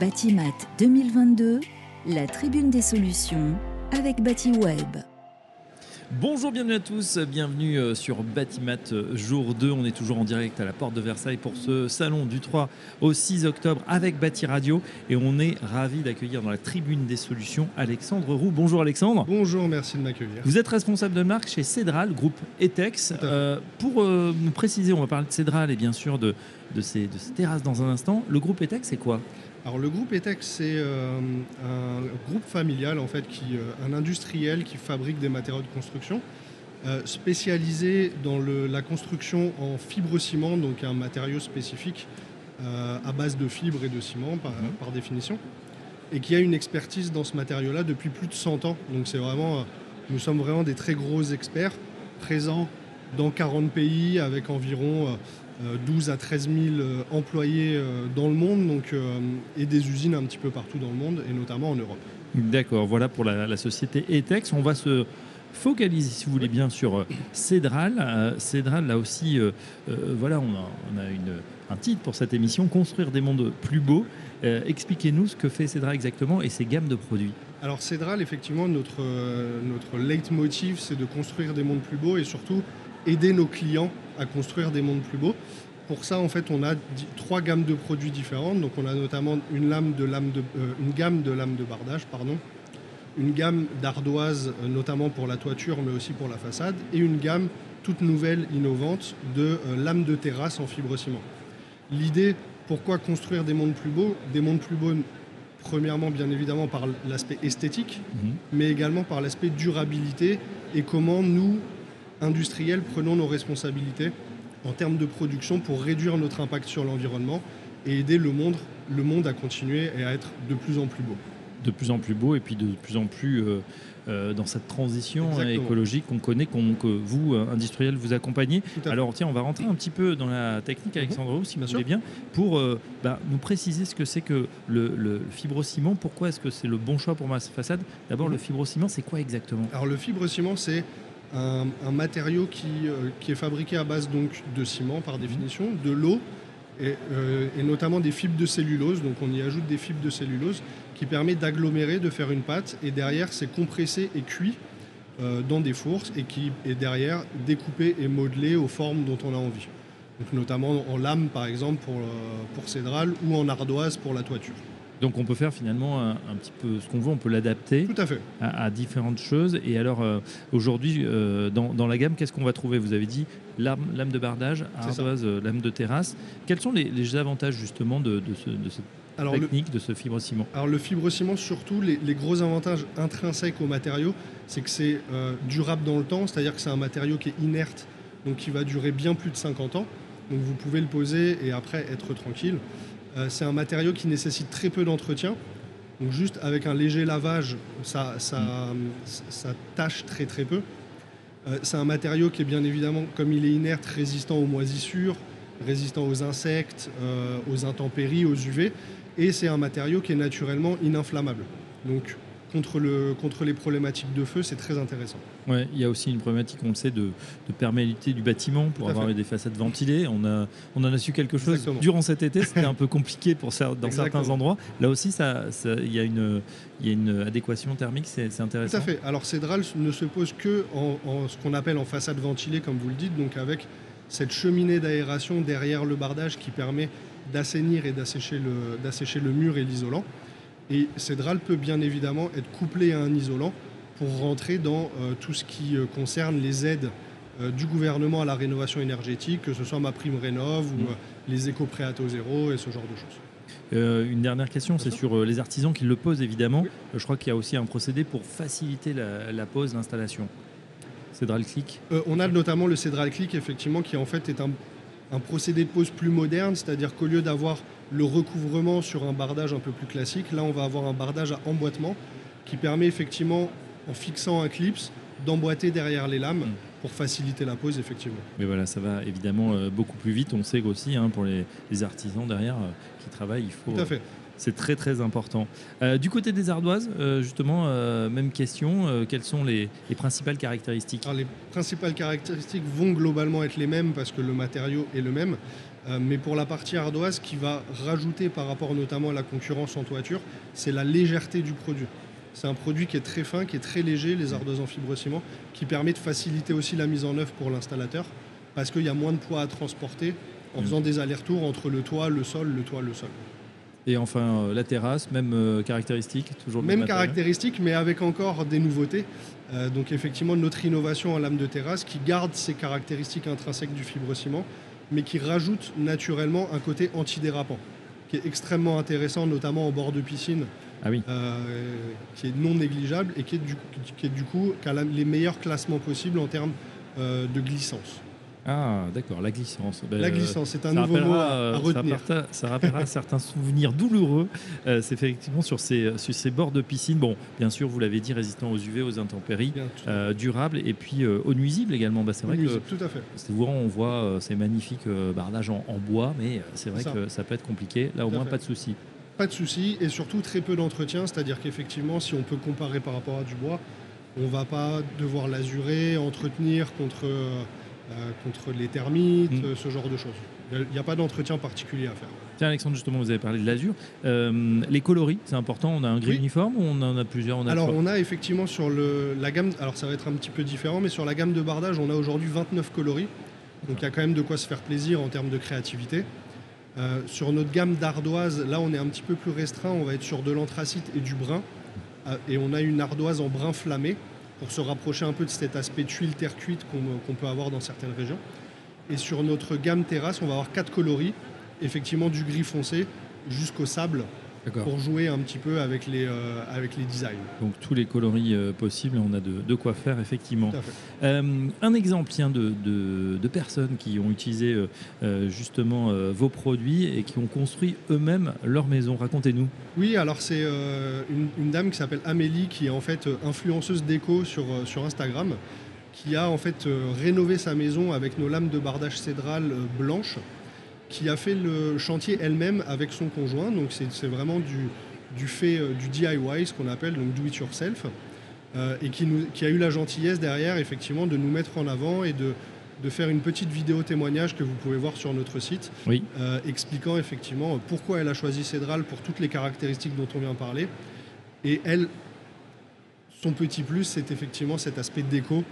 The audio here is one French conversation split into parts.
Batimat 2022, la tribune des solutions avec BatiWeb. Bonjour, bienvenue à tous, bienvenue euh, sur Batimat euh, jour 2. On est toujours en direct à la porte de Versailles pour ce salon du 3 au 6 octobre avec Bati Radio et on est ravi d'accueillir dans la tribune des solutions Alexandre Roux. Bonjour Alexandre. Bonjour, merci de m'accueillir. Vous êtes responsable de marque chez Cédral, groupe Etex. Euh, pour nous préciser, on va parler de Cédral et bien sûr de, de, ces, de ces terrasses dans un instant. Le groupe Etex, c'est quoi? Alors le groupe ETEX, c'est euh, un groupe familial en fait, qui, euh, un industriel qui fabrique des matériaux de construction, euh, spécialisé dans la construction en fibre-ciment, donc un matériau spécifique à base de fibres et de ciment par, mhm. par, définition, et qui a une expertise dans ce matériau-là depuis plus de 100 ans. Donc c'est vraiment, nous sommes vraiment des très gros experts présents dans 40 pays avec environ 12 euh, à 13 000 euh, employés euh, dans le monde donc, et des usines un petit peu partout dans le monde et notamment en Europe. D'accord, voilà pour la, société ETEX. On va se focaliser, si vous voulez bien, sur Cédral. Cédral, là aussi, voilà, on a, une, un titre pour cette émission, Construire des mondes plus beaux. Expliquez-nous ce que fait Cédral exactement et ses gammes de produits. Alors Cédral, effectivement, notre, notre leitmotiv, c'est de construire des mondes plus beaux et surtout aider nos clients à construire des mondes plus beaux. Pour ça, en fait, on a trois gammes de produits différentes. Donc, on a notamment une, lame de lame de, euh, une gamme de lames de bardage, pardon, une gamme d'ardoises, euh, notamment pour la toiture, mais aussi pour la façade, et une gamme toute nouvelle, innovante, de euh, lames de terrasse en fibre ciment. L'idée, pourquoi construire des mondes plus beaux? Des mondes plus beaux, premièrement, bien évidemment, par l'aspect esthétique, mhm. mais également par l'aspect durabilité et comment nous, industriels, prenons nos responsabilités en termes de production pour réduire notre impact sur l'environnement et aider le monde, le monde à continuer et à être de plus en plus beau. De plus en plus beau et puis de plus en plus euh, euh, dans cette transition écologique qu'on connaît, que vous, euh, industriels, vous accompagnez. Alors tiens, on va rentrer un petit peu dans la technique, mhm. Alexandre, si vous voulez bien, pour bah, nous préciser ce que c'est que le, le fibrociment. Pourquoi est-ce que c'est le bon choix pour ma façade? D'abord, le mhm. fibrociment, c'est quoi exactement? Alors le fibrociment, c'est un, matériau euh, qui, est fabriqué à base donc, de ciment par définition, de l'eau euh, et, notamment des fibres de cellulose. Donc on y ajoute des fibres de cellulose qui permet d'agglomérer, de faire une pâte et derrière c'est compressé et cuit euh, dans des fours et qui est derrière découpé et modelé aux formes dont on a envie. Donc notamment en lame par exemple pour, pour cédrale ou en ardoise pour la toiture. Donc on peut faire finalement un, petit peu ce qu'on veut, on peut l'adapter à, différentes choses. Et alors euh, aujourd'hui, euh, dans, la gamme, qu'est-ce qu'on va trouver? Vous avez dit lame, lame de bardage, ardoise, euh, lame de terrasse. Quels sont les, avantages justement de, ce, cette technique, de ce fibre-ciment Alors le fibre-ciment, surtout, les, gros avantages intrinsèques au matériau, c'est que c'est durable dans le temps, c'est-à-dire que c'est un matériau qui est inerte, donc qui va durer bien plus de 50 ans. Donc vous pouvez le poser et après être tranquille. Euh, c'est un matériau qui nécessite très peu d'entretien. Donc juste avec un léger lavage, ça, ça, tâche très très peu. Euh, c'est un matériau qui est bien évidemment, comme il est inerte, résistant aux moisissures, résistant aux insectes, euh, aux intempéries, aux UV. Et c'est un matériau qui est naturellement ininflammable. Donc contre, le, contre les problématiques de feu, c'est très intéressant. Ouais, il y a aussi une problématique, on le sait, de, de perméabilité du bâtiment pour avoir des façades ventilées. On, a, on en a su quelque chose durant cet été, c'était un peu compliqué pour, dans certains endroits. Là aussi, il ça, y, a une, y a une adéquation thermique, c'est intéressant. Tout à fait. Alors Cédral ne se pose que en, ce qu'on appelle en façade ventilée, comme vous le dites, donc avec cette cheminée d'aération derrière le bardage qui permet d'assainir et d'assécher le, le mur et l'isolant. Et Cédral peut bien évidemment être couplé à un isolant pour rentrer dans euh, tout ce qui euh, concerne les aides euh, du gouvernement à la rénovation énergétique, que ce soit ma prime rénov ou mm. les éco-prêts à taux zéro et ce genre de choses. une dernière question, c'est sur les artisans qui le posent évidemment. je crois qu'il y a aussi un procédé pour faciliter la, pose, l'installation. Cédral Click On a notamment le Cédral Click, effectivement, qui en fait est un, un procédé de pose plus moderne, c'est-à-dire qu'au lieu d'avoir le recouvrement sur un bardage un peu plus classique. Là, on va avoir un bardage à emboîtement qui permet effectivement, en fixant un clips, d'emboîter derrière les lames mm. pour faciliter la pose, effectivement. Mais voilà, ça va évidemment euh, beaucoup plus vite. On sait aussi, hein, pour les, artisans derrière euh, qui travaillent, il faut. Tout à fait. C'est très très important. Euh, du côté des ardoises, justement, même question, quelles sont les, les principales caractéristiques? Les principales caractéristiques vont globalement être les mêmes parce que le matériau est le même. mais pour la partie ardoise, qui va rajouter par rapport notamment à la concurrence en toiture, c'est la légèreté du produit. C'est un produit qui est très fin, qui est très léger, les ardoises en fibre ciment, qui permet de faciliter aussi la mise en œuvre pour l'installateur, parce qu'il y a moins de poids à transporter en faisant des allers-retours entre le toit, le sol, le toit, le sol. Et enfin, euh, la terrasse, même euh, caractéristique, toujours Même caractéristique, mais avec encore des nouveautés. Euh, donc effectivement, notre innovation en lame de terrasse qui garde ces caractéristiques intrinsèques du fibre-ciment, mais qui rajoute naturellement un côté antidérapant, qui est extrêmement intéressant, notamment en bord de piscine, ah oui. qui est non négligeable et qui est du, qui est du coup qui a les meilleurs classements possibles en termes de glissance. Ah, d'accord, la glissance. Ben, la glissance, c'est un nouveau mot à, euh, retenir. Ça, rappellera, certains souvenirs douloureux. Euh, c'est effectivement sur ces, sur ces bords de piscine. Bon, bien sûr, vous l'avez dit, résistant aux UV, aux intempéries, euh, durable et puis aux nuisibles également. Bah, c'est vrai que tout à fait. on voit ces magnifiques bardages en, bois, mais c'est vrai que ça peut être compliqué. Là, au moins, pas de souci. Pas de souci et surtout très peu d'entretien, c'est-à-dire qu'effectivement, si on peut comparer par rapport à du bois, on va pas devoir l'azurer, entretenir contre euh, contre les termites, mm. ce genre de choses. Il n'y a, pas d'entretien particulier à faire. Tiens Alexandre, justement, vous avez parlé de l'azur. Euh, les coloris, c'est important. On a un gris uniforme ou on en a plusieurs on a Alors on a effectivement sur le, la gamme, alors ça va être un petit peu différent, mais sur la gamme de bardage, on a aujourd'hui 29 coloris. Donc il y a quand même de quoi se faire plaisir en termes de créativité. Euh, sur notre gamme d'ardoise, là on est un petit peu plus restreint, on va être sur de l'anthracite et du brun. et on a une ardoise en brun flammé pour se rapprocher un peu de cet aspect tuile terre cuite qu'on peut avoir dans certaines régions. Et sur notre gamme terrasse, on va avoir quatre coloris, effectivement du gris foncé jusqu'au sable, pour jouer un petit peu avec les, euh, avec les designs. Donc tous les coloris euh, possibles, on a de, quoi faire effectivement. Euh, un exemple tiens, de, de, personnes qui ont utilisé justement vos produits et qui ont construit eux-mêmes leur maison. Racontez-nous. Oui, alors c'est une, une, dame qui s'appelle Amélie, qui est en fait influenceuse déco sur, sur Instagram, qui a en fait rénové sa maison avec nos lames de bardage cédral blanches qui a fait le chantier elle-même avec son conjoint. Donc c'est vraiment du, du fait euh, du DIY, ce qu'on appelle donc do it yourself, euh, et qui, nous, qui, a eu la gentillesse derrière effectivement de nous mettre en avant et de, de faire une petite vidéo témoignage que vous pouvez voir sur notre site, oui. euh, expliquant effectivement pourquoi elle a choisi Cédral pour toutes les caractéristiques dont on vient parler. Et elle, son petit plus, c'est effectivement cet aspect déco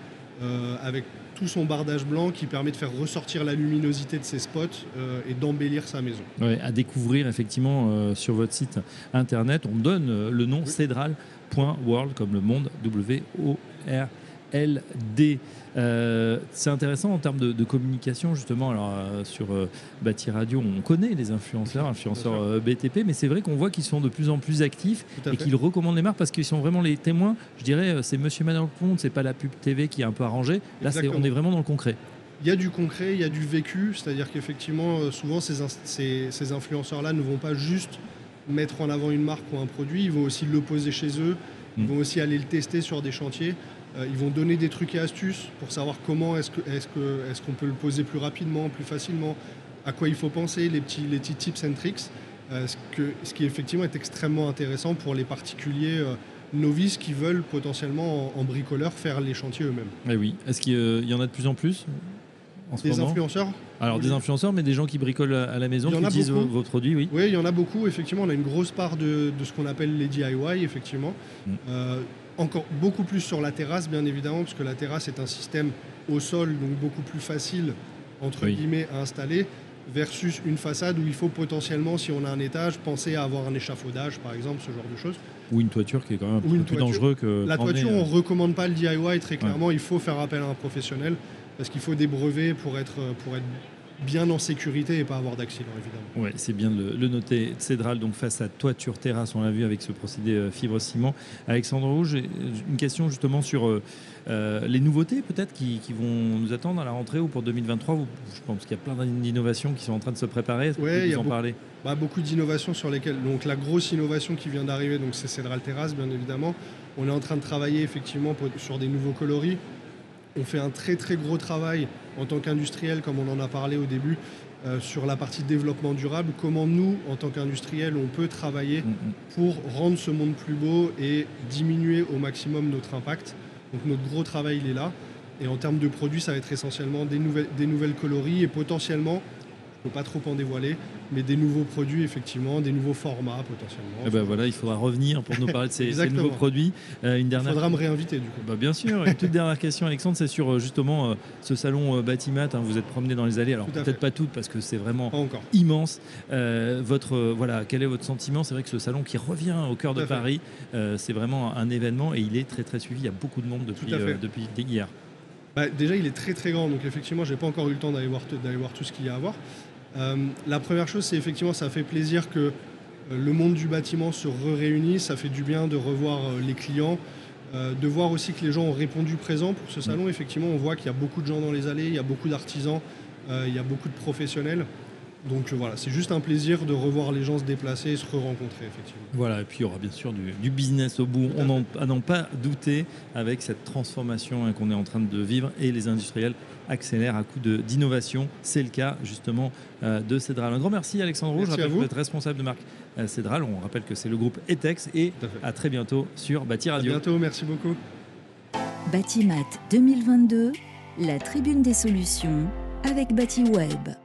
avec tout son bardage blanc qui permet de faire ressortir la luminosité de ses spots euh, et d'embellir sa maison. à découvrir effectivement euh, sur votre site internet, on donne le nom cédral.world comme le monde W-O-R. LD. Euh, c'est intéressant en termes de, communication, justement. Alors, euh, sur euh, Bâti Radio, on connaît les influenceurs, influenceurs BTP, mais c'est vrai qu'on voit qu'ils sont de plus en plus actifs et qu'ils recommandent les marques parce qu'ils sont vraiment les témoins. Je dirais, c'est Monsieur Manuel Comte, c'est pas la pub TV qui est un peu arrangée. Là, on est vraiment dans le concret. Il y a du concret, il y a du vécu, c'est-à-dire qu'effectivement, souvent, ces, ces influenceurs-là ne vont pas juste mettre en avant une marque ou un produit, ils vont aussi le poser chez eux, ils mm. vont aussi aller le tester sur des chantiers. Euh, ils vont donner des trucs et astuces pour savoir comment est-ce qu'on qu'on peut le poser plus rapidement, plus facilement, à quoi il faut penser, les petits, les petits tips and tricks. Euh, ce, qui effectivement est extrêmement intéressant pour les particuliers euh, novices qui veulent potentiellement en, bricoleur faire les chantiers eux-mêmes. Eh oui, est-ce qu'il y en a de plus en plus? En Des influenceurs Alors des influenceurs, mais des gens qui bricolent à la maison, qui utilisent vos, produits, oui. Oui, il y en a beaucoup. Effectivement, on a une grosse part de, ce qu'on appelle les DIY, effectivement. Mm encore beaucoup plus sur la terrasse, bien évidemment, parce que la terrasse est un système au sol, donc beaucoup plus facile, entre guillemets, à installer, versus une façade où il faut potentiellement, si on a un étage, penser à avoir un échafaudage, par exemple, ce genre de choses. Ou une toiture qui est quand même un peu plus dangereux que. La toiture, on ne euh, recommande pas le DIY, très clairement, il faut faire appel à un professionnel, parce qu'il faut des brevets pour être, pour être bien en sécurité et pas avoir d'accident, évidemment. Oui, c'est bien de le, noter. Cédral, donc face à toiture terrasse, on l'a vu avec ce procédé euh, fibre-ciment. Alexandre Rouge, une question justement sur euh, euh, les nouveautés peut-être qui, vont nous attendre à la rentrée ou pour 2023. je pense qu'il y a plein d'innovations qui sont en train de se préparer. Oui, il y a en parler bah, beaucoup d'innovations sur lesquelles. Donc la grosse innovation qui vient d'arriver, donc c'est Cédral Terrasse, bien évidemment. On est en train de travailler effectivement sur des nouveaux coloris. On fait un très très gros travail en tant qu'industriel, comme on en a parlé au début, euh, sur la partie développement durable, comment nous, en tant qu'industriel, on peut travailler mm, mm. pour rendre ce monde plus beau et diminuer au maximum notre impact. Donc notre gros travail, il est là. Et en termes de produits, ça va être essentiellement des nouvelles, des nouvelles coloris et potentiellement, ne peux pas trop en dévoiler, mais des nouveaux produits, effectivement, des nouveaux formats potentiellement. Eh ben voilà, il faudra revenir pour nous parler de ces, nouveaux produits. Euh, une dernière... Il faudra me réinviter du coup. Bah, bien sûr. Une toute dernière question, Alexandre, c'est sur euh, justement euh, ce salon Batimat. Hein, vous êtes promené dans les allées, alors peut-être pas toutes parce que c'est vraiment immense. votre, voilà, quel est votre sentiment? C'est vrai que ce salon qui revient au cœur de Paris, c'est vraiment un événement et il est très très suivi. Il y a beaucoup de monde depuis, depuis hier. Bah, déjà, il est très très grand, donc effectivement, j'ai pas encore eu le temps d'aller voir, voir tout ce qu'il y a à voir. Euh, la première chose, c'est effectivement, ça fait plaisir que euh, le monde du bâtiment se réunisse. Ça fait du bien de revoir euh, les clients, de voir aussi que les gens ont répondu présent pour ce salon. Effectivement, on voit qu'il y a beaucoup de gens dans les allées, il y a beaucoup d'artisans, il y a beaucoup de professionnels. Donc euh, voilà, c'est juste un plaisir de revoir les gens se déplacer et se re-rencontrer, effectivement. Voilà, et puis il y aura bien sûr du, business au bout, on à n'en pas douter, avec cette transformation hein, qu'on est en train de vivre et les industriels accélèrent à coup d'innovation. C'est le cas justement euh, de Cédral. Un grand merci Alexandre Rouge, je rappelle que vous êtes responsable de marque euh, Cédral. On rappelle que c'est le groupe ETEX et à, très bientôt sur Bâti Radio. À bientôt, merci beaucoup. Bâtimat 2022, la tribune des solutions avec Bâti Web.